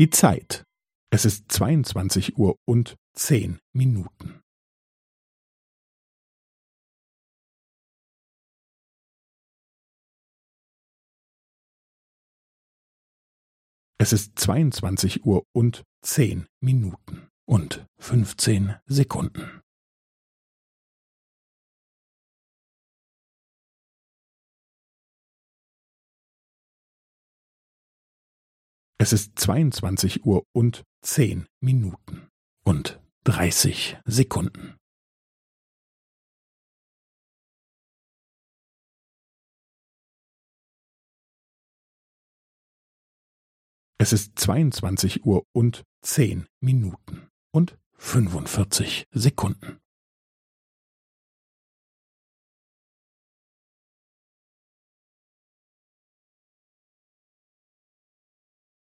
Die Zeit. Es ist zweiundzwanzig Uhr und zehn Minuten. Es ist zweiundzwanzig Uhr und zehn Minuten und fünfzehn Sekunden. Es ist zweiundzwanzig Uhr und zehn Minuten und dreißig Sekunden. Es ist zweiundzwanzig Uhr und zehn Minuten und fünfundvierzig Sekunden.